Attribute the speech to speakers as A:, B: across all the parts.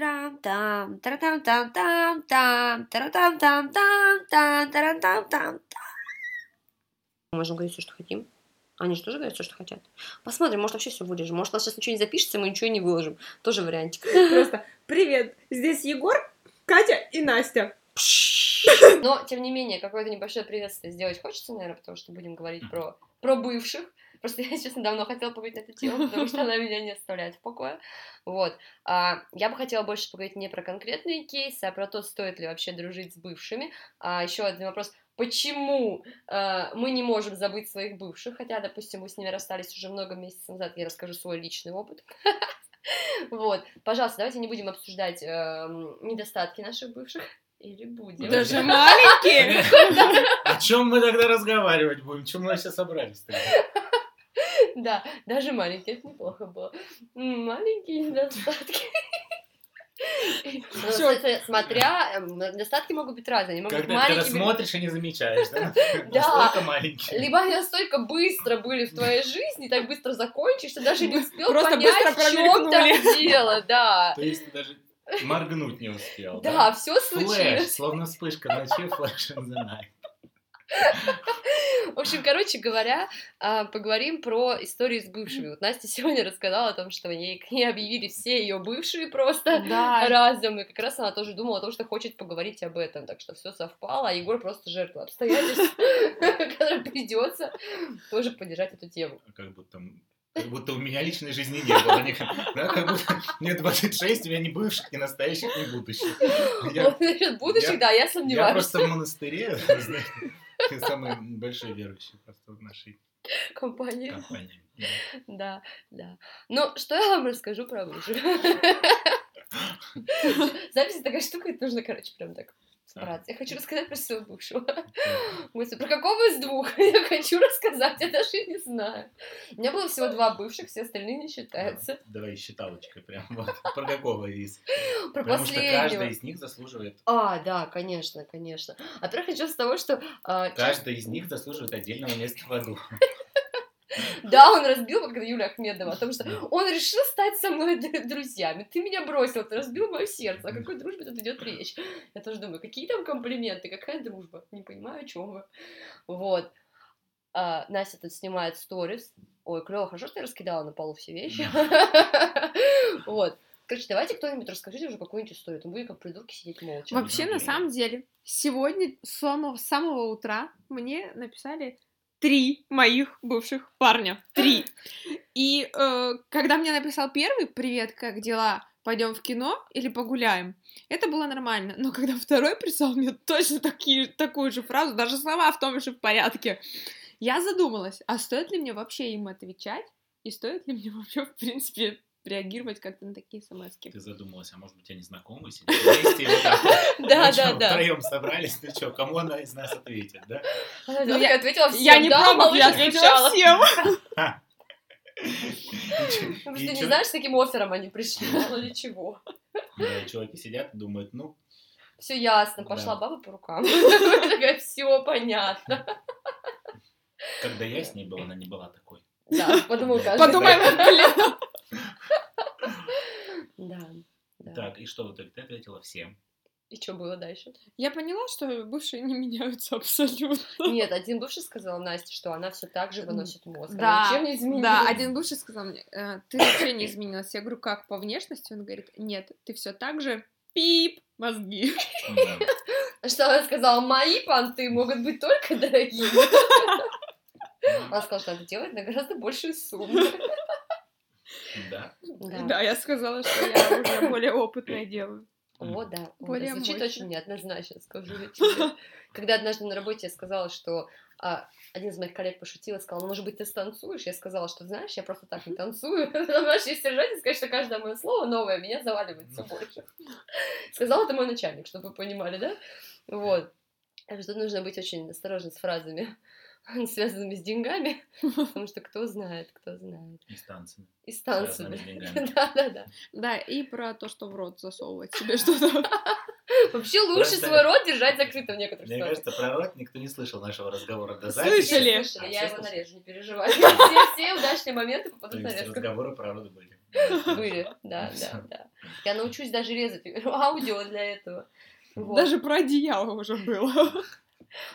A: Трам-там, тра-там-там-там-там, тра-там-там-там-там, тара-там-там-там. Мы можем говорить все, что хотим. Они же тоже говорят все, что хотят. Посмотрим, может, вообще все вырежем. Может, у нас сейчас ничего не запишется, мы ничего не выложим. Тоже вариантик.
B: Просто привет, здесь Егор, Катя и Настя.
A: Но, тем не менее, какое-то небольшое приветствие сделать хочется, наверное, потому что будем говорить про, про бывших. Просто я, честно, давно хотела поговорить на эту тему, потому что она меня не оставляет в покое. Вот. А, я бы хотела больше поговорить не про конкретные кейсы, а про то, стоит ли вообще дружить с бывшими. А еще один вопрос. Почему э, мы не можем забыть своих бывших? Хотя, допустим, мы с ними расстались уже много месяцев назад, я расскажу свой личный опыт. Вот, пожалуйста, давайте не будем обсуждать эм, недостатки наших бывших. Или будем.
B: Даже маленькие.
C: О чем мы тогда разговаривать будем? Чем мы сейчас собрались?
A: Да, даже маленький, это неплохо было. Маленькие недостатки. Ну, кстати, Смотря, эм, недостатки могут быть разные. Они могут быть
C: Когда ты когда
A: маленькими,
C: смотришь и не замечаешь, да?
A: Да.
C: Настолько маленький.
A: либо они настолько быстро были в твоей жизни, так быстро закончишь, что даже не успел
B: Просто
A: понять, в чем там дело, да.
C: То есть ты даже моргнуть не успел,
A: Да, все
C: Flash,
A: случилось.
C: словно вспышка ночи, flash in the night.
A: В общем, короче говоря, а, поговорим про истории с бывшими. Вот Настя сегодня рассказала о том, что ей, к ней объявили все ее бывшие просто
B: Да.
A: разом, и как раз она тоже думала о том, что хочет поговорить об этом, так что все совпало, а Егор просто жертва обстоятельств, которым придется тоже поддержать эту тему.
C: Как будто м, как будто у меня личной жизни не было. никак- Да, как будто мне 26, у меня ни бывших, ни настоящих, ни будущих. Я,
A: Вот насчет будущих,
C: я-
A: да, я
C: я
A: сомневаюсь.
C: просто в монастыре, я самый большой верующий просто в нашей
A: Компания.
C: компании. Да.
A: Да. Ну, что я вам расскажу про бывших? Запись такая штука, это нужно, короче, прям так стараться. Я хочу рассказать про своего бывшего. Господи, про какого из двух я хочу рассказать, я даже не знаю. У меня было всего два бывших, все остальные не считаются.
C: Давай считалочкой прям. Вот. Про какого из?
A: Про
C: Потому что каждый
A: последнего.
C: из них заслуживает
A: А, да, конечно, конечно. А во-первых, начну с того, что... а,
C: Каждый из них заслуживает отдельного места в аду.
A: Да, он разбил, вот когда Юля Ахмедова, о том, что он решил стать со мной друзьями. Ты меня бросил, ты разбил мое сердце. О какой дружбе тут идет речь? Я тоже думаю, какие там комплименты, какая дружба? Не понимаю, о чем вы. Вот. А, Настя тут снимает сторис. Ой, клево, хорошо, что я раскидала на полу все вещи. Вот. Короче, давайте кто-нибудь расскажите уже какую-нибудь историю. Мы будем как придурки сидеть молча.
B: Вообще, на самом деле, сегодня с самого, с самого утра мне написали три моих бывших парня. Три. И э, когда мне написал первый «Привет, как дела? Пойдем в кино или погуляем?» Это было нормально. Но когда второй прислал мне точно такие, такую же фразу, даже слова в том же порядке, я задумалась, а стоит ли мне вообще им отвечать? И стоит ли мне вообще, в принципе, реагировать как-то на такие смс
C: Ты задумалась, а может быть, они знакомые сидят вместе?
A: Да, да, да.
C: Втроем собрались, ну что, кому она из нас ответит, да?
B: Ну, я-
A: ответила всем,
B: Я не пробовала, я
A: отвечала.
B: всем.
A: Потому что ты не знаешь, с каким оффером они пришли, мало ли чего.
C: Да, чуваки сидят и думают, ну,
A: Все ясно, пошла баба по рукам. Такая, все понятно.
C: когда я с ней был, она не была такой.
A: Да, подумал каждый.
B: Подумаем, блин.
A: Да. да.
C: Так, и что в итоге? Ты ответила всем.
A: И что было дальше?
B: Я поняла, что бывшие не меняются абсолютно.
A: Нет, один бывший сказал Насте, что она все так же выносит мозг. она
B: Да,
A: ничем не изменилась.
B: Да, один бывший сказал мне, «Э, ты вообще не изменилась. Я говорю, как, по внешности? Он говорит, нет, ты все так же пип мозги.
A: А Что она сказала, мои понты могут быть только дорогие. Она сказала, что надо делать на гораздо большую сумму.
C: Да.
A: Да.
B: Да, я сказала, что я уже более опытное делаю.
A: О, да.
B: Более.
A: Звучит
B: мощно.
A: очень неоднозначно, скажу я тебе. Когда однажды на работе я сказала, что а, один из моих коллег пошутил и сказал, ну, может быть, ты станцуешь? Я сказала, что, знаешь, я просто так не танцую. Знаешь, если ржать и сказать, что каждое мое слово новое меня заваливает все больше. Сказал это мой начальник, чтобы вы понимали, да? Вот. Так что тут нужно быть очень осторожным с фразами, связанными с деньгами, потому что кто знает, кто знает.
C: И с танцами.
A: И с танцами.
C: с деньгами.
A: Да-да-да.
B: Да, и про то, что в рот засовывать себе что-то.
A: Вообще лучше
C: Просто-
A: свой рот держать закрытым в некоторых
C: Мне
A: случаях.
C: кажется, про рот никто не слышал нашего разговора до
B: Слышали.
C: записи.
A: Слышали,
C: А,
A: я его
C: слышали?
A: нарежу, не переживай. Все, все удачные моменты попадут в
C: есть
A: нарезку.
C: разговоры про роды были.
A: Были, да, да, да. Я научусь даже резать аудио для этого. Вот.
B: Даже про одеяло уже было.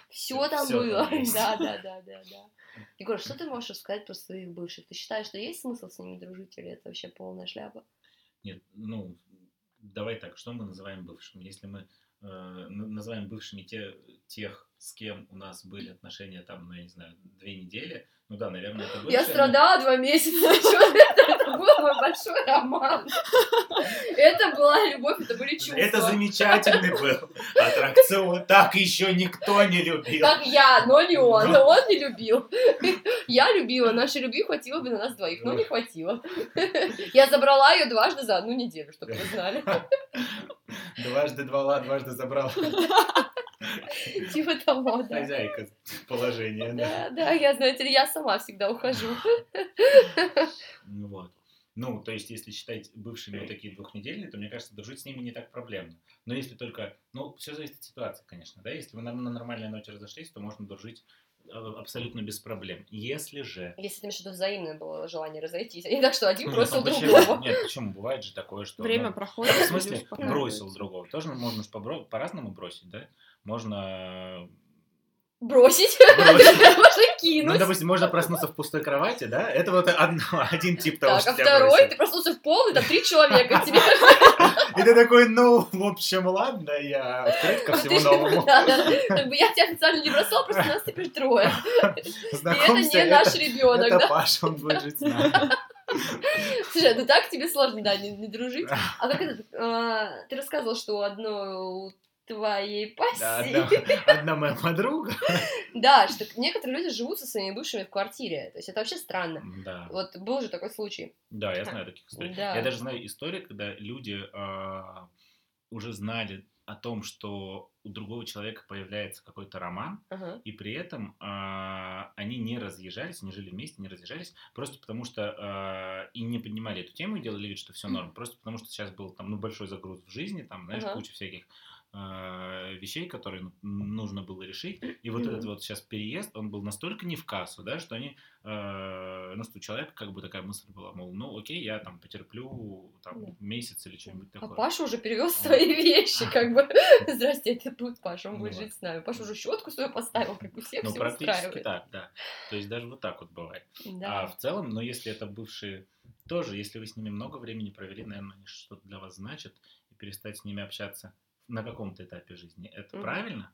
A: Все там
C: Всё
A: было.
C: там.
A: Да, да, да, да, да. Егор, что ты можешь сказать про своих бывших? Ты считаешь, что есть смысл с ними дружить, или это вообще полная шляпа?
C: Нет, ну, давай так, что мы называем бывшим? Если мы называем бывшими те, тех, с кем у нас были отношения там, ну, я не знаю, две недели, ну да, наверное, это бывшие.
A: Я
C: но-
A: страдала два месяца. Это? Был мой большой роман. Это была любовь, это были чувства.
C: Это замечательный был аттракцион, так еще никто не любил.
A: Как я, но не он.
C: Ну.
A: Он не любил. Я любила. Нашей любви хватило бы на нас двоих, но не хватило. Я забрала ее дважды за одну неделю, чтобы вы знали.
C: Дважды двала, дважды забрала
A: Типа того, да.
C: хозяйка положения. Да.
A: Да, да, я, знаете я сама всегда ухожу.
C: Ну Вот. Ну, то есть, если считать бывшими вот такие двухнедельные, то, мне кажется, дружить с ними не так проблемно. Но если только... Ну, все зависит от ситуации, конечно, да? Если вы на, на нормальной ноте разошлись, то можно дружить абсолютно без проблем. Если же...
A: Если ты имеешь в виду взаимное было желание разойтись, а не так, что один
C: Ну,
A: бросил
C: ну, почему?
A: другого.
C: Нет, почему? Бывает же такое, что...
B: Время
C: ну,
B: проходит.
C: В смысле, бросил другого. Тоже можно по-разному бросить, да? Можно...
A: Бросить,
C: Бросить.
A: можно
C: Ну,
A: кинуть.
C: допустим, можно проснуться в пустой кровати, да? Это вот одно, один тип того,
A: Так,
C: что
A: а второй, ты проснулся в пол, и там три человека. Тебе
C: И ты такой, ну, в общем, ладно, я открыт ко
A: Ну,
C: всему новому.
A: Да, да. Как бы я тебя официально не бросал, просто нас теперь трое. И это не наш ребенок,
C: это? Паша, он будет жить с нами.
A: Слушай, ну так тебе сложно, да, не, не дружить. А как это? а, ты рассказывал, что у твоей
C: Да,
A: пассии.
C: одна, моя подруга.
A: Да, что некоторые люди живут со своими бывшими в квартире. То есть это вообще странно.
C: Да,
A: Вот был же такой случай.
C: да, я знаю таких историй.
A: Да.
C: Я даже знаю истории, когда люди а, уже знали о том, что у другого человека появляется какой-то роман,
A: Ага.
C: и при этом а, они не разъезжались, не жили вместе, не разъезжались, просто потому что а, и не поднимали эту тему и делали вид, что все норм, просто потому что сейчас был там ну, большой загруз в жизни, там, знаешь,
A: Ага.
C: куча всяких вещей, которые ну, нужно было решить, и вот этот вот сейчас переезд, он был настолько не в кассу, да, что они, э, ну, у человека как бы такая мысль была, мол, ну, окей, я там потерплю там месяц или что-нибудь
A: А
C: такое.
A: Паша уже перевез свои вещи, как бы. Здрасте, это будет Паша, он
C: Ну
A: будет жить с нами. Паша уже щетку свою поставил, как бы всех
C: Ну, практически так, да. То есть даже вот так вот бывает. А в целом, но если это бывшие тоже, если вы с ними много времени провели, наверное, они что-то для вас значат, и перестать с ними общаться на каком-то этапе жизни, это
A: Мгм.
C: правильно,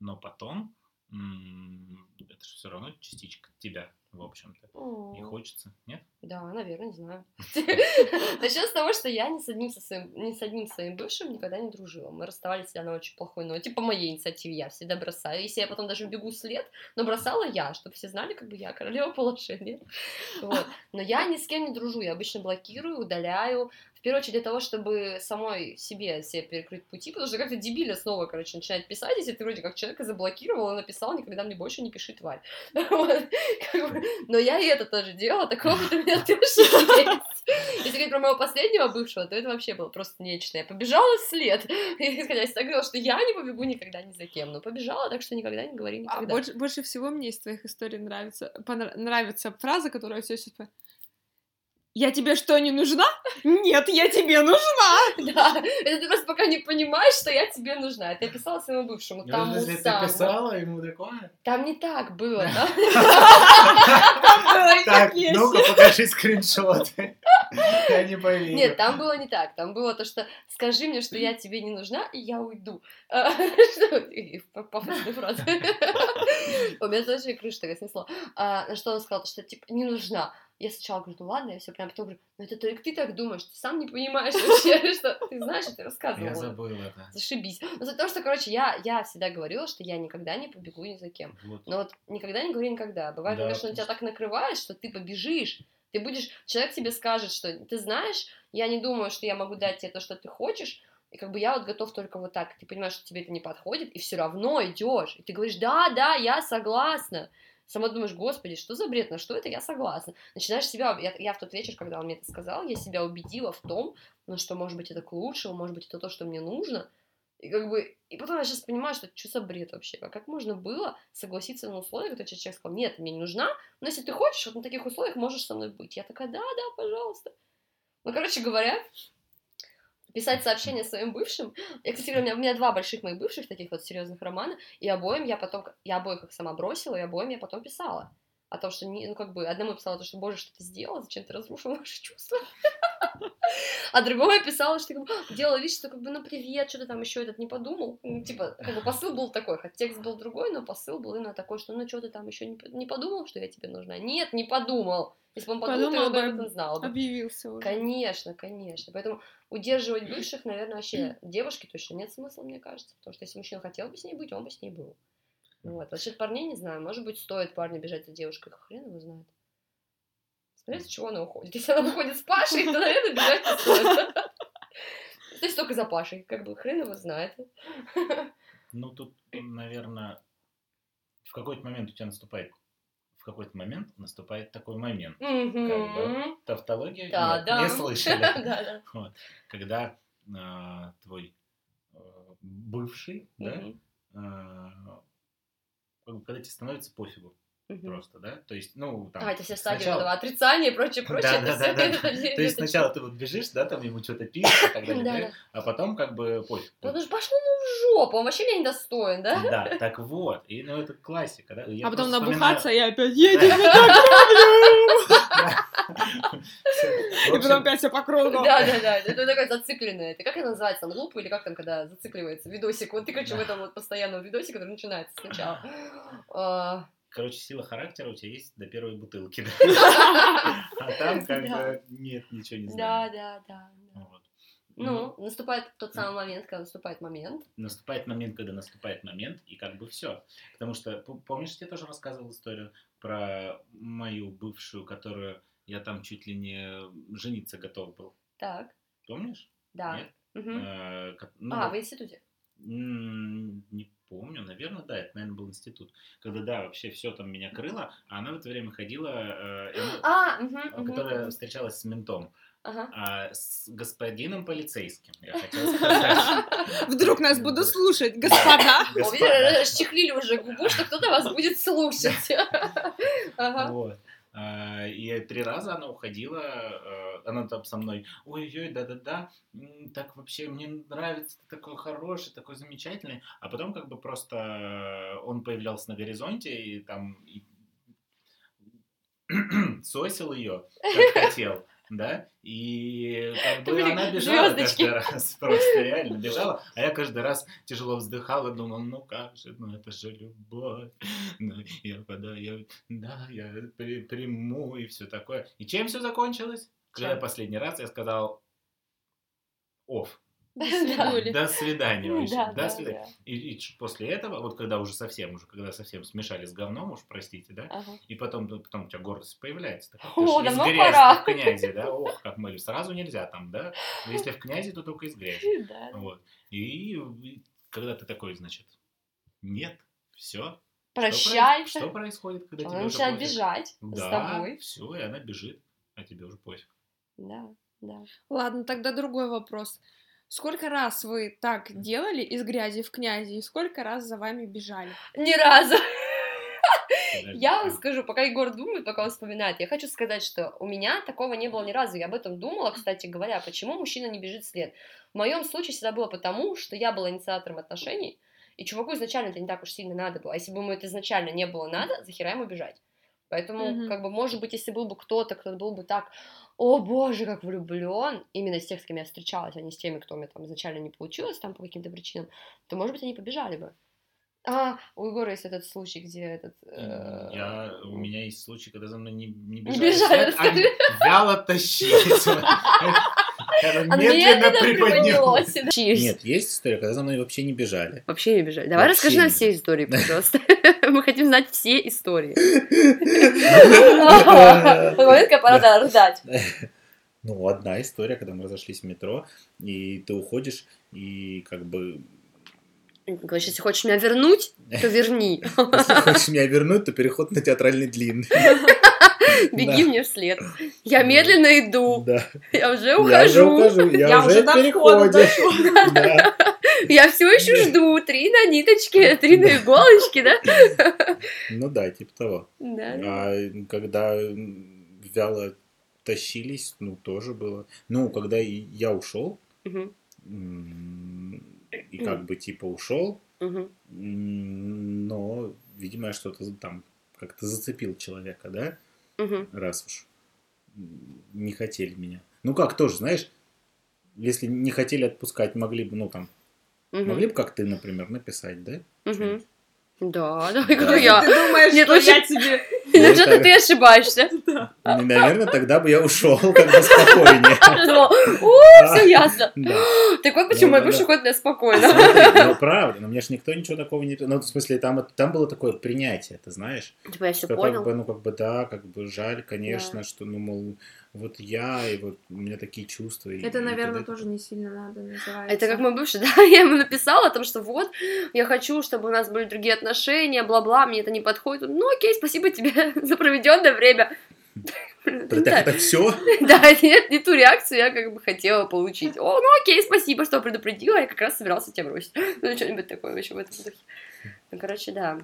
C: но потом м, это же все равно частичка тебя, в общем-то. И
A: О.
C: хочется, нет?
A: Да, наверное, не знаю. Начнем с того, что я ни с одним, со своим, ни с одним своим бывшим никогда не дружила. Мы расставались всегда на очень плохой ноте. По моей инициативе я всегда бросаю. Если я потом даже бегу след, но бросала я, чтобы все знали, как бы я королева положения. Вот. Но я ни с кем не дружу. Я обычно блокирую, удаляю. Первую очередь для того, чтобы самой себе, себе перекрыть пути, потому что как-то дебильно снова, короче, начинает писать, если ты вроде как человека заблокировал и написал, никогда мне больше не пиши, тварь. Но я и это тоже делала, такого у меня тоже есть. Если говорить про моего последнего бывшего, то это вообще было просто нечто. Я побежала вслед, исходя из того, что я не побегу никогда ни за кем, но побежала, так что никогда не говори
B: А
A: никогда.
B: больше, больше всего мне из твоих историй нравится, нравится фраза, которая все сейчас... Я тебе что, не нужна? Нет, я тебе нужна!
A: Да, это ты просто пока не понимаешь, что я тебе нужна. Это я писала своему бывшему, тому
C: Если ты писала ему такое?
A: Там не так было, да?
B: Там было и
C: Так, ну-ка покажи скриншоты. Я не поверю.
A: Нет, там было не так. Там было то, что скажи мне, что я тебе не нужна, и я уйду. Пафосная фраза. У меня тоже крыша такая снесло. А, На что он сказал, что типа не нужна. Я сначала говорю, ну ладно, я все прям потом говорю, ну это только ты так думаешь, ты сам не понимаешь вообще, что ты знаешь, ты рассказывал.
C: Я забыл это.
A: Зашибись. Ну, за то, что, короче, я, я всегда говорила, что я никогда не побегу ни за кем.
C: Вот.
A: Но вот никогда не говори никогда. Бывает,
C: Да,
A: конечно, он тебя так накрывает, что ты побежишь. Ты будешь... Человек тебе скажет, что ты знаешь, я не думаю, что я могу дать тебе то, что ты хочешь, и как бы я вот готов только вот так. Ты понимаешь, что тебе это не подходит, и все равно идешь. И ты говоришь, да, да, я согласна. Сама думаешь, господи, что за бред, на что это я согласна. Начинаешь себя... Я, я в тот вечер, когда он мне это сказал, я себя убедила в том, ну, что, может быть, это к лучшему, может быть, это то, что мне нужно. И как бы, и потом я сейчас понимаю, что что за бред вообще? А как можно было согласиться на условия, когда человек сказал, нет, мне не нужна, но если ты хочешь, вот на таких условиях можешь со мной быть. Я такая, да, да, пожалуйста. Ну, короче говоря, писать сообщения своим бывшим. Я, кстати, говоря, у меня, у меня два больших моих бывших таких вот серьезных романа, и обоим я потом, я обоих их сама бросила, и обоим я потом писала. О том, что, не, ну, как бы, одному я писала то, что, боже, что ты сделала, зачем ты разрушила наши чувства. А другому я писала, что, делала вид, что, как бы, ну, привет, что ты там еще этот не подумал. Типа, как бы, посыл был такой, хоть текст был другой, но посыл был именно такой, что, ну, что ты там еще не, подумал, что я тебе нужна? Нет, не подумал. Если бы он подумал,
B: Подумал
A: то
B: бы,
A: бы это знал. бы.
B: Объявился уже.
A: Конечно, конечно. Поэтому удерживать бывших, наверное, вообще девушки точно нет смысла, мне кажется. Потому что если мужчина хотел бы с ней быть, он бы с ней был. Вот. Насчет парней не знаю. Может быть, стоит парню бежать за девушкой, хрен его знает. Смотря с чего она уходит. Если она уходит с Пашей, то, наверное, бежать не стоит. То есть только за Пашей. Как бы хрен его знает.
C: Ну, тут, наверное, в какой-то момент у тебя наступает, в какой-то момент наступает такой момент.
A: Мгм.
C: Тавтология?
A: Да,
C: Нет,
A: да.
C: Не слышали.
A: Да, да.
C: Вот. Когда а, твой э, бывший, да. А, бы, когда тебе становится пофигу просто, да? То есть, ну, там...
A: Давайте все стадии
C: сначала-
A: этого отрицания и прочее, прочее.
C: Да, да, да, да, То есть сначала ты вот бежишь, да, там ему что-то пишешь и так далее,
A: Да,
C: да,
A: да.
C: а потом как бы пофиг.
A: Да он же пошел ну в жопу, он вообще меня недостоин, да?
C: Да, так вот. И, ну, это классика, да?
B: А потом набухаться, и опять я тебя так люблю! И потом опять все по кругу.
A: Да, да, да. Это такое зацикленное. Это как это называется? Там луп или как там, когда зацикливается видосик? Вот ты, короче, в этом вот постоянном видосе, который начинается сначала. А,
C: Короче, сила характера у тебя есть до первой бутылки. А там как бы нет, ничего не знаю.
A: да, да. да. Ну, наступает тот самый момент, когда наступает момент.
C: наступает момент, когда наступает момент, и как бы все. Потому что, помнишь, я тоже рассказывал историю про мою бывшую, которую я там чуть ли не жениться готов был.
A: Так,
C: Помнишь?
A: да.
C: Нет?
A: Мгм.
C: Э, ну,
A: А,
C: вот,
A: в институте.
C: не помню, наверное, да, это, наверное, был институт. Когда, да, вообще все там меня крыло, а она в это время ходила, э,
A: А, мгм,
C: которая
A: мгм.
C: встречалась с ментом,
A: Ага.
C: а с господином полицейским, я хотел сказать.
B: Вдруг нас будут слушать, господа.
C: Господа.
A: расчехлили уже губу, что кто-то вас будет слушать.
C: Вот. А, И три раза она уходила, э, она там со мной, ой-ой, да-да-да, так вообще мне нравится, ты такой хороший, такой замечательный, а потом как бы просто он появлялся на горизонте и там и сосил ее, как хотел, да, и как бы она бежала
A: звёздочки.
C: каждый раз, просто реально бежала, а я каждый раз тяжело вздыхал и думал, ну как же, ну это же любовь, ну, я, когда я, да, я при- приму и все такое. И чем все закончилось? Когда
A: Чем?
C: последний раз я сказал, оф, До свидания до
A: да,
C: свидания.
A: да.
C: И, после этого, вот когда уже совсем, уже когда совсем смешали с говном, уж простите, да, и потом, потом у тебя гордость появляется.
A: О, давно
C: грязи
A: пора.
C: в князи, да, ох, как мы, сразу нельзя там, да, если в князи, то только из грязи. Вот. И, когда ты такой, значит, нет, все.
A: Прощай.
C: Что, происходит, когда
A: Она
C: тебе уже
A: начинает
C: пофиг?
A: бежать с
C: Да,
A: тобой.
C: все, и она бежит, а тебе уже пофиг.
A: Да, да.
B: Ладно, тогда другой вопрос. Сколько раз вы так делали из грязи в князи, и сколько раз за вами бежали?
A: Ни разу. Я вам
C: а,
A: скажу, пока Егор думает, пока он вспоминает, я хочу сказать, что у меня такого не было ни разу. Я об этом думала, кстати говоря, почему мужчина не бежит вслед. В моем случае всегда было потому, что я была инициатором отношений, и чуваку изначально это не так уж сильно надо было. А если бы ему это изначально не было надо, захера ему бежать. Поэтому,
B: Мгм.
A: как бы, может быть, если был бы кто-то, кто был бы так, о боже, как влюблен, именно с тех, с кем я встречалась, а не с теми, кто у меня там изначально не получилось там по каким-то причинам, то, может быть, они побежали бы. А, у Егора есть этот случай, где этот... э,
C: Я, у меня есть случай, когда за мной не, не
A: Не
C: бежали,
A: бежали,
C: вслед, а вяло тащились. Я
A: Она
C: медленно. Нет, есть история, когда за мной вообще не бежали.
A: Вообще не бежали. Давай расскажи нам все истории, пожалуйста. Мы хотим знать все истории. Момент, пора рыдать.
C: Ну, одна история, когда мы разошлись в метро, и ты уходишь, и как бы...
A: Говоришь, если хочешь меня вернуть, то верни.
C: Если хочешь меня вернуть, то переход на театральный длинный.
A: Беги мне вслед. Я медленно иду. Я уже ухожу.
C: я, уже
B: до входа.
A: Я все еще жду. Три на ниточке, три на иголочке, да?
C: Ну да, типа того. А когда вяло тащились, ну, тоже было. Ну, когда я ушел, и как бы типа ушел, но, видимо, я что-то там как-то зацепил человека, да?
A: Мгм.
C: раз уж не хотели меня. Ну как тоже, знаешь, если не хотели отпускать, могли бы, ну там,
A: Мгм.
C: могли бы, как ты, например, написать, да? Что-нибудь?
A: Да, да,
C: Да.
A: я.
B: Ты думаешь,
A: Нет,
B: что
A: вообще-
B: я тебе...
C: Ну,
A: что-то ты ошибаешься.
C: Наверное, тогда бы я ушел как бы спокойнее.
A: О, все ясно.
C: Да.
A: Так вот почему мой бывший ходит спокойно.
C: Ну правда, но мне же никто ничего такого не... Ну, в смысле, там, это- там было такое принятие, ты знаешь?
A: Типа я все понял.
C: ну, как бы, да, как бы жаль, конечно, что, ну, мол, вот я, и вот у меня такие чувства. и-
B: Это,
C: и
B: наверное, тоже не сильно надо называется.
A: Это как мой бывший, да, я ему написала о том, что вот, я хочу, чтобы у нас были другие отношения, бла-бла, мне это не подходит. Ну окей, спасибо тебе за проведенное время.
C: Так
A: Да,
C: это все?
A: Да, нет, не ту реакцию я как бы хотела получить. О, ну окей, спасибо, что предупредила, я как раз собирался тебя бросить. Ну, что-нибудь такое вообще в этом духе. Ну, короче, да.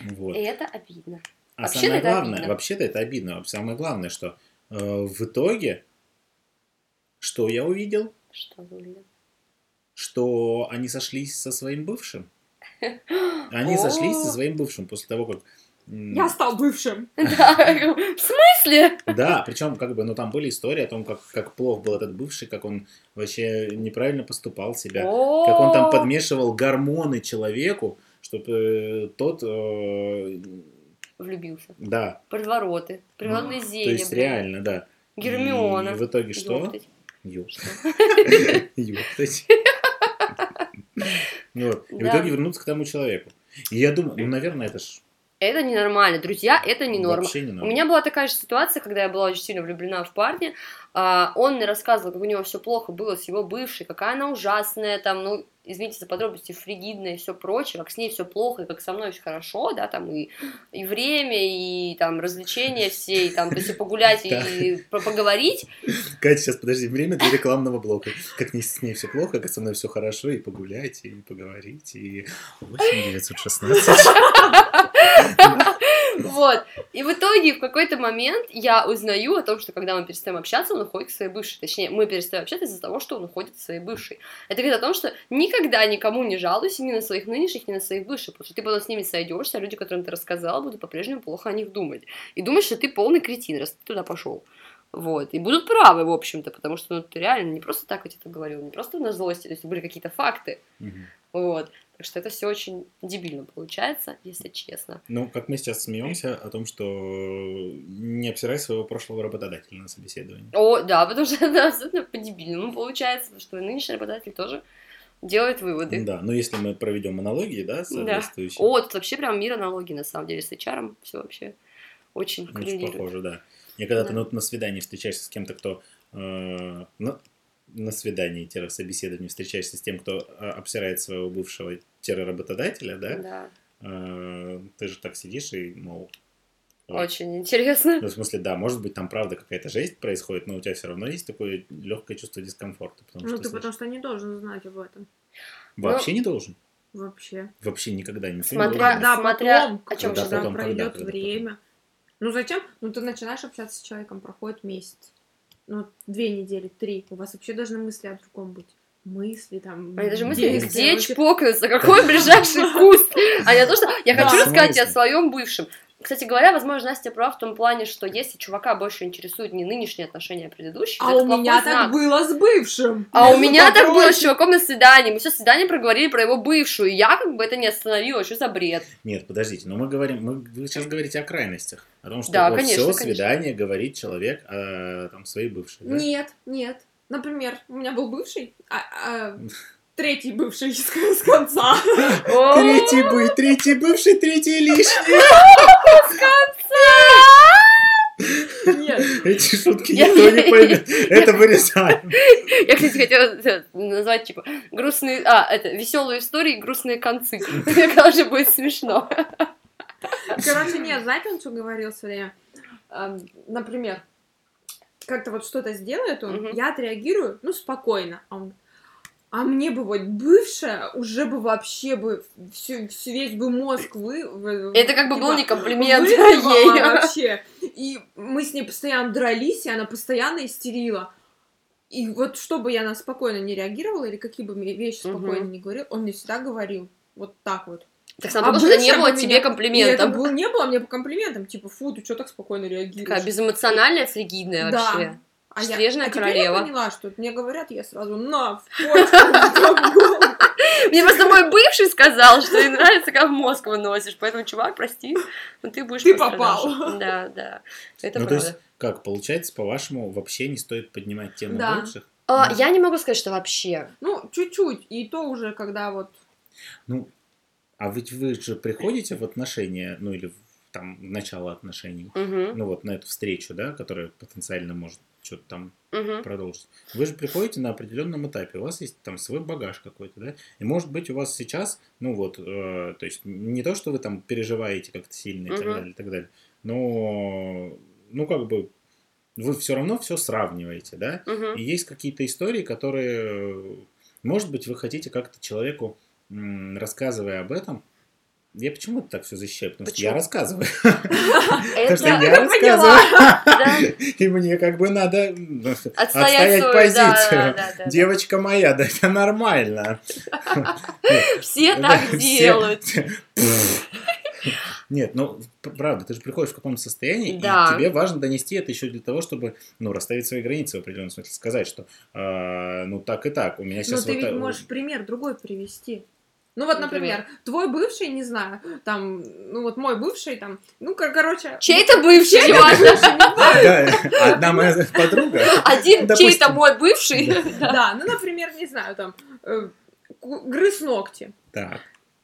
C: Вот.
A: И это обидно.
C: А
A: Вообще-то
C: самое
A: это
C: главное,
A: обидно.
C: вообще-то это обидно. Самое главное, что в итоге, что я увидел,
A: Что вы увидели?
C: что они сошлись со своим бывшим. Они сошлись со своим бывшим после того, как...
B: Я стал бывшим.
A: Да, в смысле?
C: Да, причем как бы, ну там были истории о том, как, как плох был этот бывший, как он вообще неправильно поступал себя, как он там подмешивал гормоны человеку, чтобы тот, э,
A: Влюбился.
C: да,
A: Привороты, природные
C: то
A: зелья.
C: есть
A: блин.
C: реально, да.
A: Гермиона.
C: И в итоге что?
A: Ёптать.
C: Ёптать. Вот. И в итоге вернуться к тому человеку. И я думаю, ну, наверное, это ж
A: Это ненормально, друзья, это не норма.
C: вообще не
A: У
C: норма.
A: меня была такая же ситуация, когда я была очень сильно влюблена в парня. А, он мне рассказывал, как у него все плохо было с его бывшей, какая она ужасная, там, ну, извините за подробности, фригидная и все прочее, как с ней все плохо, и как со мной все хорошо, да, там и, и время, и там развлечения все, и там, то есть и погулять, и по- поговорить.
C: Катя, сейчас подожди, время для рекламного блока. Как не с ней все плохо, как со мной все хорошо, и погулять, и поговорить, и 8916.
A: Вот. И в итоге в какой-то момент я узнаю о том, что когда мы перестаем общаться, он уходит к своей бывшей. Точнее, мы перестаем общаться из-за того, что он уходит к своей бывшей. Это говорит о том, что никогда никому не жалуйся ни на своих нынешних, ни на своих бывших, потому что ты потом с ними сойдешься, а люди, которым ты рассказала, будут по-прежнему плохо о них думать. И думать, что ты полный кретин, раз ты туда пошел. Вот. И будут правы, в общем-то, потому что ну, ты реально не просто так тебе это говорил, не просто на злости, то есть были какие-то факты.
C: Мгм.
A: Вот. Так что это все очень дебильно получается, если честно.
C: Ну, как мы сейчас смеемся о том, что не обсирай своего прошлого работодателя на собеседовании.
A: О, да, потому что это абсолютно по-дебильному получается, потому что нынешний работодатель тоже делает выводы.
C: Да, но если мы проведем аналогии, да, соответствующие,
A: О, тут вообще прям мир аналогии, на самом деле, с HR все вообще очень
C: очень похоже, да. И когда ты
A: Да.
C: ну, на свидании встречаешься с кем-то, кто э, на, на свидании, собеседовании встречаешься с тем, кто э, обсирает своего бывшего работодателя, да,
A: Да,
C: э, ты же так сидишь и, мол,
A: очень интересно.
C: Ну, в смысле, да, может быть, там правда какая-то жесть происходит, но у тебя все равно есть такое легкое чувство дискомфорта. Потому
B: Ну,
C: что
B: ты
C: слышишь.
B: потому что не должен знать об этом.
C: Вообще не должен.
B: Вообще.
C: Вообще никогда не
A: Смотря-
C: должен.
A: Да, смотря
B: потом,
A: о чем
C: Когда
B: когда
C: потом,
B: пройдет
C: когда, когда
B: время. Ну зачем? Ну ты начинаешь общаться с человеком, проходит месяц. Ну, две недели, три. У вас вообще должны мысли о другом быть. Мысли там.
A: Они даже мысли,
B: действия,
A: где
B: вообще-
A: чпокнуться, какой ближайший куст. А не то, что я хочу рассказать о своем бывшем. Кстати говоря, возможно, Настя права в том плане, что если чувака больше интересуют не нынешние отношения, а предыдущие, то
B: А
A: это
B: у меня
A: плохой
B: так
A: знак.
B: было с бывшим.
A: А у меня так было с чуваком на свидании. Мы все свидание проговорили про его бывшую. И я как бы это не остановила. Что за бред?
C: Нет, подождите, но мы говорим, мы, вы сейчас говорите о крайностях. О том, что
A: Да,
C: вот
A: конечно,
C: все
A: конечно.
C: свидание говорит человек о там, своей бывшей. да?
B: Нет, нет. Например, у меня был бывший, а, а, третий бывший с, с конца.
C: Третий бы, третий бывший, третий лишний.
B: Нет.
C: Эти шутки никто не поймет. Это вырезаем.
A: Я, кстати, хотела назвать, типа, грустные... А, это, веселые истории и грустные концы. Мне кажется, будет смешно.
B: Короче, нет, знаете, он что говорил все время? Эм, Например, как-то вот что-то сделает он, я отреагирую, ну, спокойно. А он, а мне бы вот бывшая уже бы вообще бы всю, всю- весь бы мозг вы...
A: Это как бы был
B: типа,
A: не комплимент ей.
B: вообще. и мы с ней постоянно дрались, и она постоянно истерила. И вот чтобы я на спокойно не реагировала, или какие бы мне вещи спокойно
A: Мгм.
B: не говорил, он мне всегда говорил вот так вот.
A: Так само, что это не было
B: бы
A: тебе
B: меня- И это
A: комплиментом.
B: был, не было мне комплиментом, типа, фу, ты что так спокойно реагируешь?
A: Такая безэмоциональная, фригидная
B: Да.
A: вообще.
B: А я,
A: снежная
B: а теперь
A: королева.
B: я поняла, что мне говорят, я сразу на, в в.
A: Мне просто мой бывший сказал, что ей нравится, как мозг выносишь. Поэтому, чувак, прости, но ты будешь
B: Ты попал.
A: Да, да. Это
C: Ну, то есть,
A: правда.
C: как, получается, по-вашему, вообще не стоит поднимать тему
B: Да.
C: бывших?
A: А, я не могу сказать, что вообще.
B: Ну, чуть-чуть, и то уже, когда вот...
C: Ну, а ведь вы же приходите в отношения, ну, или в, там, в начало отношений, ну, вот на эту встречу, да, которая потенциально может что-то там
A: мгм.
C: продолжить. Вы же приходите на определенном этапе, у вас есть там свой багаж какой-то, да, и может быть у вас сейчас, ну вот, э, то есть не то, что вы там переживаете как-то сильно и так далее, и так далее, но, ну как бы, вы все равно все сравниваете, да,
A: Мгм.
C: и есть какие-то истории, которые, может быть, вы хотите как-то человеку, рассказывая об этом, я почему так все защищаю? Потому что
A: Почему?
C: я рассказываю. Потому что я рассказываю. И мне как бы надо ну,
A: отстоять
C: позицию. Девочка моя, да это нормально.
A: Все так делают.
C: Нет, ну, правда, ты же приходишь в каком-то состоянии,
A: Да.
C: и тебе важно донести это еще для того, чтобы, ну, расставить свои границы в определенном смысле, сказать, что, э, ну, так и так, у меня
B: Ну,
C: сейчас
B: ты
C: вот...
B: ведь
C: та-
B: можешь пример другой привести. Ну вот,
A: Например?
B: например, твой бывший, не знаю, там, ну вот мой бывший, там, ну, кор- короче...
A: Чей-то бывший, неважно.
B: бывший, неважно.
C: Да, одна моя подруга,
A: Один чей-то мой бывший.
B: Да, ну, например, не знаю, там, э, грыз ногти.
C: так,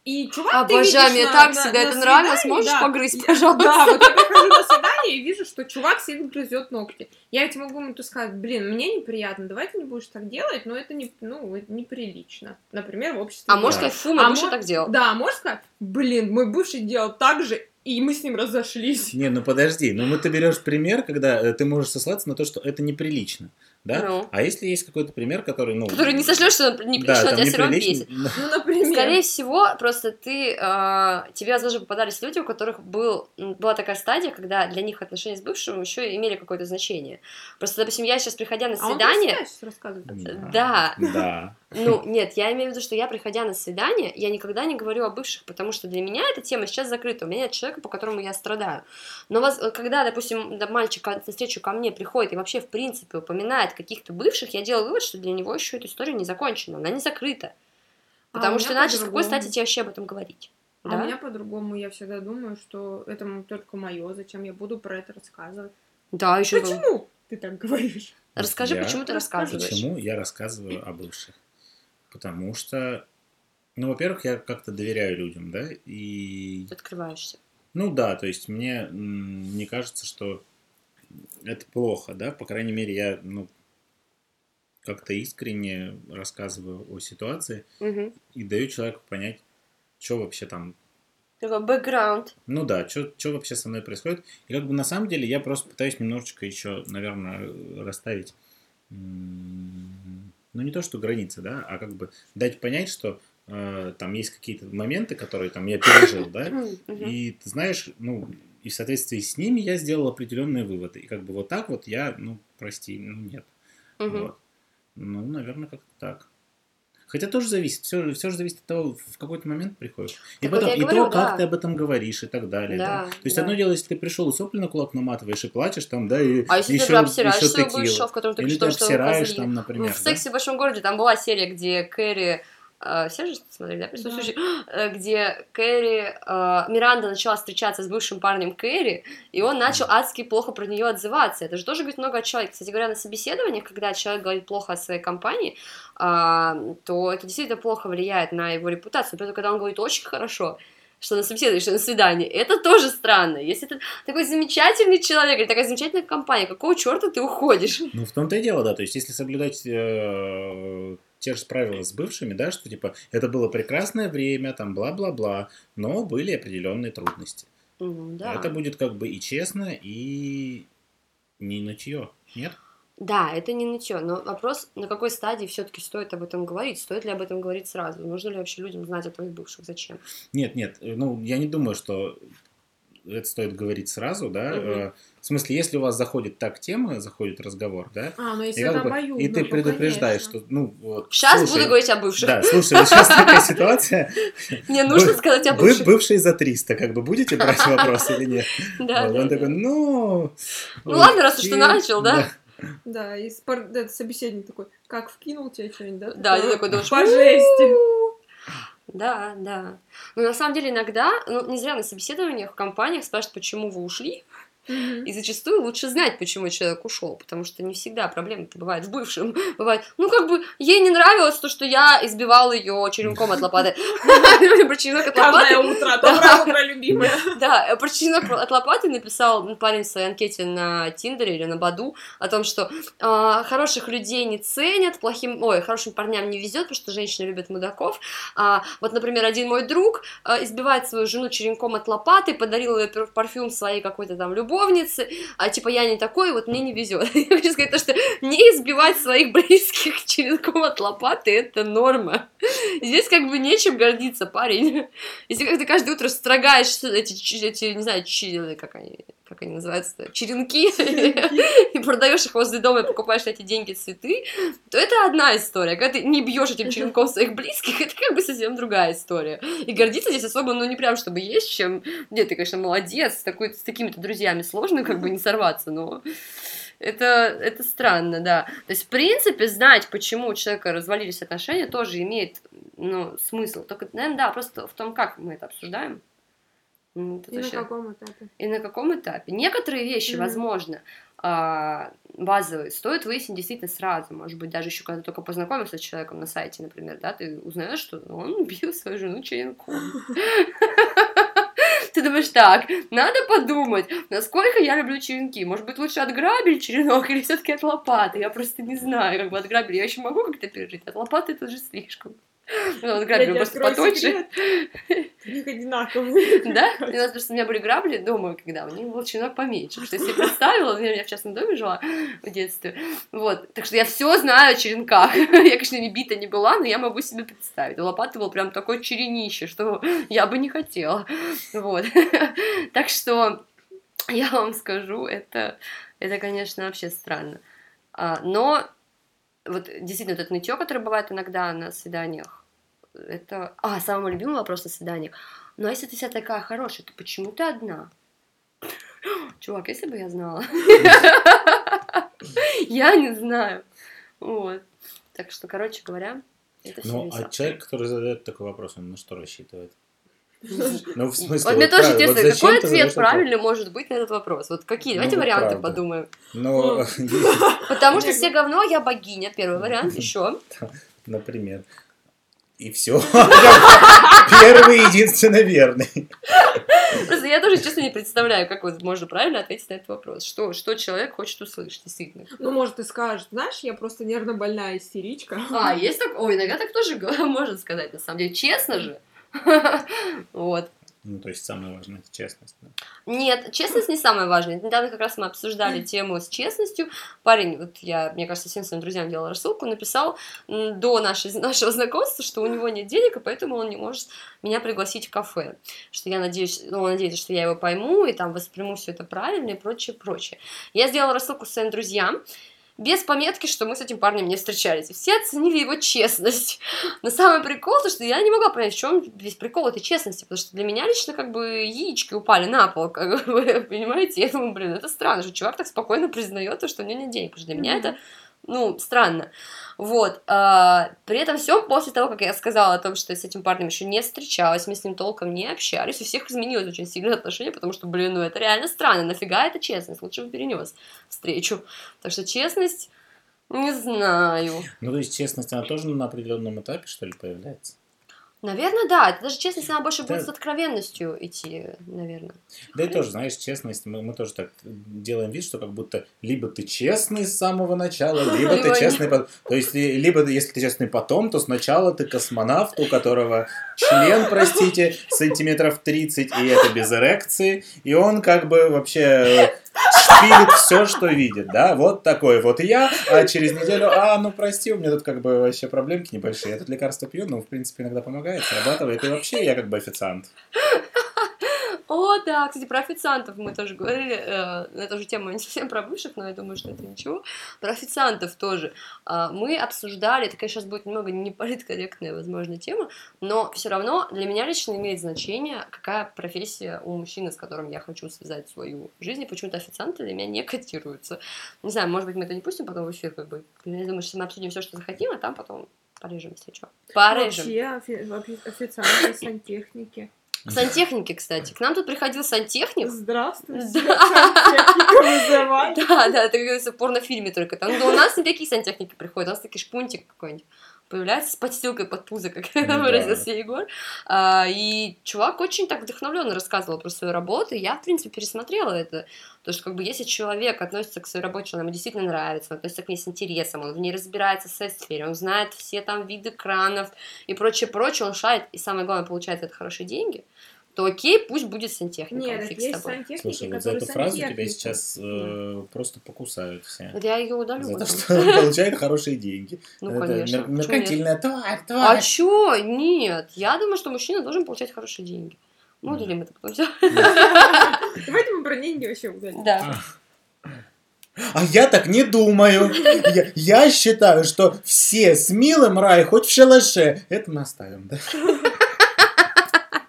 B: И чувак, ты
A: Обожаю,
B: видишь
A: мне
B: на-
A: так
B: на-
A: всегда
B: на
A: это нравилось. Можешь
B: да,
A: погрызть, пожалуйста?
B: Да, вот я прихожу на свидание и вижу, что чувак сидит грызет ногти. Я ведь могу ему сказать, блин, мне неприятно, давай ты не будешь так делать, но это не, ну, это неприлично. Например, в обществе.
A: А можешь
C: Да.
A: сказать, фу, мой
B: А
A: бывший так делал.
B: Да, можешь сказать, блин, мой бывший делал так же, и мы с ним разошлись.
C: не, ну подожди, ну мы ты берешь пример, когда э, ты можешь сослаться на то, что это неприлично, да?
A: Ну.
C: А если есть какой-то пример, который, ну...
A: Который не сошлешься, он не
C: да,
A: пришел,
C: там
A: тебя все равно бесит.
C: ну,
B: например.
A: Скорее всего, просто ты, э, тебе, возможно, попадались люди, у которых был, была такая стадия, когда для них отношения с бывшим еще имели какое-то значение. Просто, допустим, я сейчас, приходя на
B: А он
A: свидание,
B: себя сейчас рассказывает.
A: Да.
C: Да.
A: Ну, нет, я имею в виду, что я, приходя на свидание, я никогда не говорю о бывших, потому что для меня эта тема сейчас закрыта, у меня нет человека, по которому я страдаю. Но воз- когда, допустим, мальчик на встречу ко мне приходит и вообще, в принципе, упоминает каких-то бывших, я делаю вывод, что для него еще эта история не закончена, она не закрыта.
B: А
A: Потому
B: у
A: что иначе с какой стати тебе вообще об этом говорить?
B: А
A: Да?
B: у меня по-другому, я всегда думаю, что это только мое, зачем я буду про это рассказывать.
A: Да, еще
B: Почему ты так говоришь?
A: Расскажи,
C: Я-
A: почему ты рассказываешь.
C: Почему я рассказываю о бывших? Потому что, ну, во-первых, я как-то доверяю людям, да, и,
A: Ты открываешься.
C: ну, да, то есть мне не кажется, что это плохо, да, по крайней мере, я, ну, как-то искренне рассказываю о ситуации
A: Мгм.
C: и даю человеку понять, что вообще там
A: Такой бэкграунд.
C: Ну да, что вообще со мной происходит. И как бы на самом деле я просто пытаюсь немножечко еще, наверное, расставить, ну не то что границы, да, а как бы дать понять, что э, там есть какие-то моменты, которые там я пережил, да, и ты знаешь, ну, и в соответствии с ними я сделал определенные выводы. И как бы вот так вот я, ну, прости, ну нет.
A: Мгм.
C: Вот. Ну, наверное, как-то так. Хотя тоже зависит, все, все же зависит от того, в какой-то момент приходишь. И
A: Так вот
C: потом,
A: я и
C: и
A: говорю,
C: то, как
A: да.
C: ты об этом говоришь и так далее. Да,
A: Да,
C: То есть
A: да.
C: одно дело, если ты пришел и сопли на кулак наматываешь и плачешь там, да, и
A: А если
C: еще,
A: ты обсираешь
C: еще текила.
A: бывшего, в котором ты
C: Или ты
A: что, что
C: обсираешь
A: козли?
C: там, например.
A: Ну, в «Сексе в большом городе» там была серия, где Кэрри... э, все же смотрели, да, присутствующие? Э, Где Кэрри... э, Миранда начала встречаться с бывшим парнем Кэрри, и он начал адски плохо про нее отзываться. Это же тоже говорит много о человеке. Кстати говоря, на собеседованиях, когда человек говорит плохо о своей компании, а, то это действительно плохо влияет на его репутацию. Поэтому, когда он говорит очень хорошо, что на собеседовании, что на свидании, это тоже странно. Если ты такой замечательный человек или такая замечательная компания, какого черта ты уходишь?
C: Ну, в том-то и дело, да. То есть, если соблюдать э, те же правила с бывшими, да, что типа это было прекрасное время, там бла-бла-бла, но были определенные трудности.
A: Ну, да.
C: Это будет как бы и честно, и не нытье. Нет?
A: Да, это не нытье, но вопрос, на какой стадии все-таки стоит об этом говорить, стоит ли об этом говорить сразу, нужно ли вообще людям знать о твоих бывших, зачем?
C: Нет, нет, э, ну, я не думаю, что это стоит говорить сразу, да. Э, В смысле, если у вас заходит так тема, заходит разговор, да,
B: А, ну если
C: и,
B: это
C: бы-
B: обоюдно,
C: и ты
B: то,
C: предупреждаешь,
B: конечно.
C: что, ну, вот.
A: Сейчас
C: слушай,
A: буду говорить о бывших.
C: Да, слушай, вот сейчас такая ситуация.
A: Мне нужно сказать о
C: Вы
A: бывших.
C: бывшие за 300, как бы будете брать вопрос или нет?
A: Да, да,
C: Он
A: да.
C: такой, ну...
A: Ну ладно, раз уж ты начал, да?
B: Да, и спор- да, собеседник такой, как вкинул тебе что-нибудь, да?
A: Да, ты такой думаешь,
B: По жести.
A: Да, да. Но на самом деле иногда, ну, не зря на собеседованиях в компаниях спрашивают, почему вы ушли, И зачастую лучше знать, почему человек ушел, потому что не всегда проблемы-то бывают в бывшем. Бывает, ну, как бы, ей не нравилось то, что я избивал ее черенком от лопаты. Про черенок от
B: Каждое
A: лопаты.
B: утро, доброе утро, любимая.
A: Да, про черенок от лопаты написал парень в своей анкете на Тиндере или на Баду о том, что а, хороших людей не ценят, плохим, ой, хорошим парням не везет, потому что женщины любят мудаков. А, вот, например, один мой друг а, избивает свою жену черенком от лопаты, подарил ей парфюм своей какой-то там любовнице, а типа я не такой, вот мне не везет. Я хочу сказать то, что не избивать своих близких черенком от лопаты это норма. Здесь как бы нечем гордиться, парень. Если как ты каждое утро строгаешь эти, эти не знаю, чи- как они, как они называются, черенки, и продаешь их возле дома и покупаешь на эти деньги цветы, то это одна история. Когда ты не бьешь этим черенком своих близких, это как бы совсем другая история. И гордиться здесь особо, ну, не прям чтобы есть чем. Нет, ты, конечно, молодец, с, такой, с такими-то друзьями сложно как бы не сорваться, но это, это странно, да. То есть, в принципе, знать, почему у человека развалились отношения, тоже имеет ну, смысл. Только, наверное, да, просто в том, как мы это обсуждаем. Ну,
B: И на
A: вообще-
B: каком этапе?
A: и на каком этапе. Некоторые вещи,
B: Мгм.
A: возможно, а, базовые, стоит выяснить действительно сразу. Может быть, даже еще когда ты только познакомился с человеком на сайте, например, да, ты узнаешь, что он бил свою жену черенком. Ты думаешь, так, надо подумать, насколько я люблю черенки. Может быть, лучше от грабель черенок или все-таки от лопаты? Я просто не знаю, как бы от грабеля я еще могу как-то пережить. От лопаты это уже слишком. Ну, от
B: Я
A: грабеля
B: тебе
A: просто
B: секрет. У них одинаковые.
A: Да? У нас просто у меня были грабли дома, когда у них был черенок поменьше. Что я себе представила, например, я в частном доме жила в детстве. Вот. Так что я все знаю о черенках. Я, конечно, не бита не была, но я могу себе представить. У лопаты был прям такой черенище, что я бы не хотела. Вот. Так что я вам скажу, это, это конечно, вообще странно. А, Но вот действительно, это нытье, которое бывает иногда на свиданиях, это... А, самый любимый вопрос на свиданиях. Ну, а если ты вся такая хорошая, то почему ты одна? Чувак, если бы я знала. Я не знаю. Вот. Так что, короче говоря, это все
C: Ну, а человек, который задает такой вопрос, он на что рассчитывает? Ну, в смысле,
A: Вот мне тоже интересно, какой ответ правильный может быть на этот вопрос? Вот какие?
C: Ну,
A: Давайте варианты подумаем.
C: Ну,
A: Потому что все говно, я богиня. Первый вариант. Еще.
C: например. И все. Первый единственно верный.
A: Просто я тоже, честно, не представляю, как вот можно правильно ответить на этот вопрос. Что, что человек хочет услышать, действительно.
B: Ну, может, и скажет, знаешь, я просто нервно больная истеричка.
A: А, есть так? Ой, иногда так тоже можно сказать, на самом деле. Честно же. Вот.
C: Ну, то есть самое важное это честность. да.
A: Нет, честность не самое важное. Недавно как раз мы обсуждали тему с честностью. Парень, вот я, мне кажется, всем своим друзьям делала рассылку, написал до нашей, нашего знакомства, что у него нет денег, и поэтому он не может меня пригласить в кафе. Что я надеюсь, ну, он надеется, что я его пойму, и там восприму все это правильно и прочее, прочее. Я сделала рассылку своим друзьям, без пометки, что мы с этим парнем не встречались. И все оценили его честность. Но самый прикол, то, что я не могла понять, в чем весь прикол этой честности, потому что для меня лично как бы яички упали на пол, как бы, понимаете? Я думаю, блин, это странно, что чувак так спокойно признает, то, что у него нет денег, потому что для меня это ну, странно. Вот. а, при этом всем после того, как я сказала о том, что с этим парнем еще не встречалась, мы с ним толком не общались, у всех изменилось очень сильно отношение, потому что, блин, ну это реально странно. Нафига это честность? Лучше бы перенес встречу. Так что честность, не знаю.
C: Ну, то есть честность, она тоже на определенном этапе, что ли, появляется?
A: Наверное, да. Это даже честность, она больше
C: Да.
A: будет с откровенностью идти, наверное.
C: Да и тоже, знаешь, честность, мы, мы тоже так делаем вид, что как будто либо ты честный с самого начала, либо ты честный потом. То есть, и- либо если ты честный потом, то сначала ты космонавт, у которого член, простите, сантиметров 30, и это без эрекции, и он как бы вообще шпилит все, что видит, да, вот такой вот я, а через неделю, а, ну прости, у меня тут как бы вообще проблемки небольшие, я тут лекарство пью, ну, в принципе, иногда помогает, срабатывает, и вообще я как бы официант.
A: О, да, кстати, про официантов мы тоже говорили, э, на эту же тему, не совсем про бывших, но я думаю, что это ничего. Про официантов тоже. А, мы обсуждали, это, конечно, сейчас будет немного неполиткорректная, возможно, тема, но все равно для меня лично имеет значение, какая профессия у мужчины, с которым я хочу связать свою жизнь, и почему-то официанты для меня не котируются. Не знаю, может быть, мы это не пустим потом в эфир, как бы. Я думаю, что мы обсудим все, что захотим, а там потом порежем, если что. Порежем.
B: Вообще, офи- официанты, сантехники.
A: Сантехники, кстати. К нам тут приходил сантехник.
B: Здравствуйте.
A: Да. Да, да, как говорится, в порнофильме только. Там, да у нас не такие сантехники приходят, у нас такие шпунтик какой-нибудь появляется с подстилкой под пузо, как
C: Ну да.
A: выразился Егор. А, и чувак очень так вдохновленно рассказывал про свою работу, и я, в принципе, пересмотрела это. То, что, как бы, если человек относится к своей работе, она ему действительно нравится, он относится к ней с интересом, он в ней разбирается в своей сфере, он знает все там виды кранов и прочее, прочее, он шарит, и самое главное, получает это хорошие деньги, то окей, пусть будет сантехником,
B: Нет,
A: фиг с
B: есть
A: тобой.
B: сантехники,
C: Слушай, вот за эту фразу тебя сейчас э, просто покусают все.
A: Вот я ее удалю.
C: За то, что он получает хорошие деньги.
A: Ну,
C: Это
A: конечно.
C: мер- меркантильная тварь,
A: А
C: тварь.
A: чё? Нет. Я думаю, что мужчина должен получать хорошие деньги. Мы
C: Мгм.
A: удалим это потом все.
B: Давайте мы про деньги вообще удалим.
A: Да.
C: А я так не думаю. Я, я считаю, что все с милым рай, хоть в шалаше. Это мы оставим, да?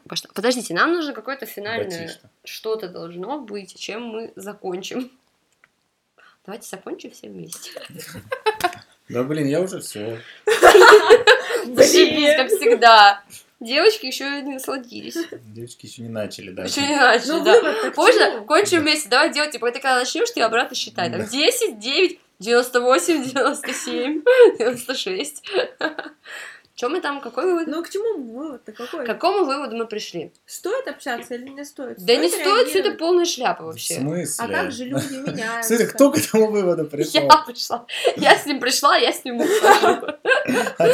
A: Пошла. Подождите, нам нужно какое-то финальное
C: Батишка.
A: что-то должно быть, чем мы закончим. Давайте закончим все вместе.
C: Да блин, я уже все.
A: Зашибись, как всегда. Девочки еще не насладились.
C: Девочки еще не начали, да.
A: Еще не начали,
B: Ну,
A: да.
B: вывод
A: Можно? Кончим вместе. Давай делать, типа, ты когда начнешь, ты обратно считай. Там
C: Да.
A: 10, 9, 98, 97, 96. Чем мы там, какой вывод?
B: Ну, к чему вывод-то какой?
A: К какому выводу мы пришли?
B: Стоит общаться или не стоит?
A: Да не стоит, все это полная шляпа
C: В
A: вообще.
C: смысле?
B: А как же люди меняются?
C: Смотри, кто к этому выводу пришел?
A: Я пришла. Я с ним пришла, я с ним ухожу.
C: А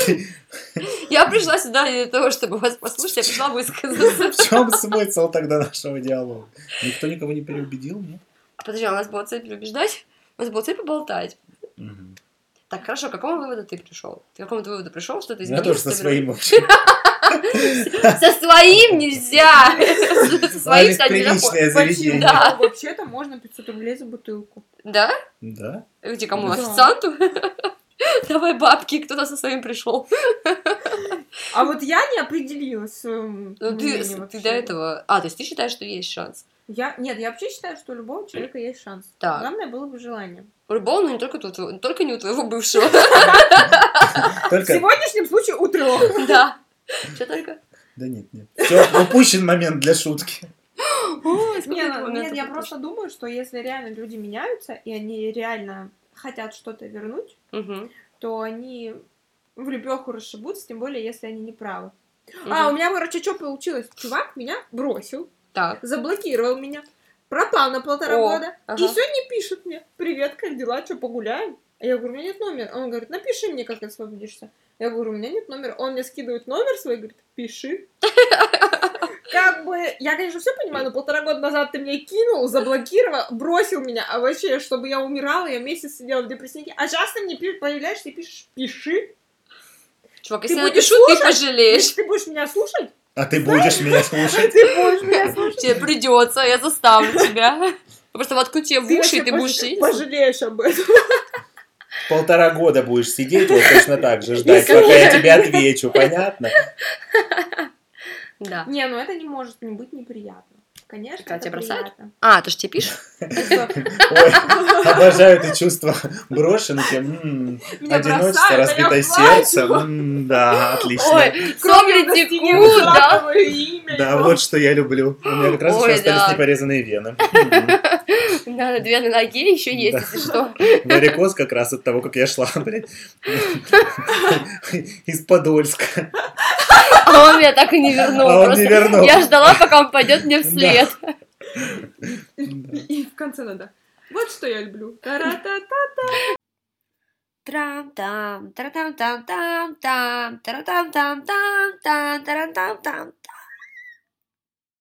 A: Я пришла сюда не для того, чтобы вас послушать, я пришла высказаться.
C: в чем смысл тогда нашего диалога? Никто никого не переубедил, нет?
A: Подожди, а у нас была цель переубеждать? У нас была цель поболтать. Так, хорошо, к какому выводу ты пришел? Ты к какому выводу пришел, что ты
C: Я
A: изменился?
C: тоже со своим вообще.
A: Со своим нельзя! Со своим, кстати, нельзя.
C: приличное заведение.
A: Да.
B: Вообще-то можно 500 рублей за бутылку.
A: Да?
C: Да?
A: Где кому? Официанту? Давай бабки, кто-то со своим пришел.
B: А вот я не определилась
A: Ну, ты, ты до этого... А, то есть ты считаешь, что есть шанс?
B: Я... Нет, я вообще считаю, что у любого человека есть шанс.
A: Так.
B: Главное было бы желание.
A: У любого, но не только, у твоего- только не у твоего бывшего.
B: В сегодняшнем случае у трех.
A: Да. Что только?
C: Да нет, нет. Все, упущен момент для шутки.
A: Ой, сколько
B: Нет, нет, я просто думаю, что если реально люди меняются, и они реально хотят что-то вернуть, то они в лепеху расшибутся, тем более, если они не правы.
A: Мгм.
B: А, у меня, короче, что получилось? Чувак меня бросил,
A: Так.
B: заблокировал меня, пропал на полтора
A: О,
B: года,
A: ага.
B: и сегодня пишет мне, привет, как дела, что, погуляем? А я говорю, у меня нет номера. Он говорит, напиши мне, как освободишься. Я говорю, у меня нет номера. Он мне скидывает номер свой, говорит, пиши. Как бы, я, конечно, все понимаю, но полтора года назад ты меня кинул, заблокировал, бросил меня, а вообще, чтобы я умирала, я месяц сидела в депресснике. А сейчас ты мне появляешься и пишешь, пиши.
A: Чувак,
B: Ты
A: если я
B: будешь
A: напишу, ты
B: слушать?
A: пожалеешь.
B: Если ты будешь меня слушать,
C: А ты будешь меня слушать?
B: ты будешь меня слушать.
A: Тебе придется, я заставлю тебя. Я Просто воткну тебе в
B: Ты
A: уши, и ты будешь
B: пожалеешь об этом.
C: Полтора года будешь сидеть вот точно так же, ждать, пока я тебе отвечу, понятно?
A: Да.
B: Не, ну это не может не быть неприятно. Конечно,
A: Когда
B: это
A: тебя бросают?
B: приятно.
A: А, ты же тебе пишешь?
C: Ой, обожаю это чувство брошенки. Одиночество,
B: а
C: разбитое сердце. Да, отлично.
A: Ой,
B: стене
A: текут, да?
C: Да, вот что я люблю. У меня как раз еще остались непорезанные вены.
A: Да, две на ноге еще есть,
C: Да.
A: если что.
C: Варикоз как раз от того, как я шла, блядь. Из Подольска.
A: А он меня так и не вернул.
C: А он не вернул.
A: Я ждала, пока он пойдет мне вслед.
B: И в конце надо. Вот что я люблю. Та-ра-та-та.
A: Трам-там, тара-там-там-там-там, тара-там-там-там-там, тара-там-там-там.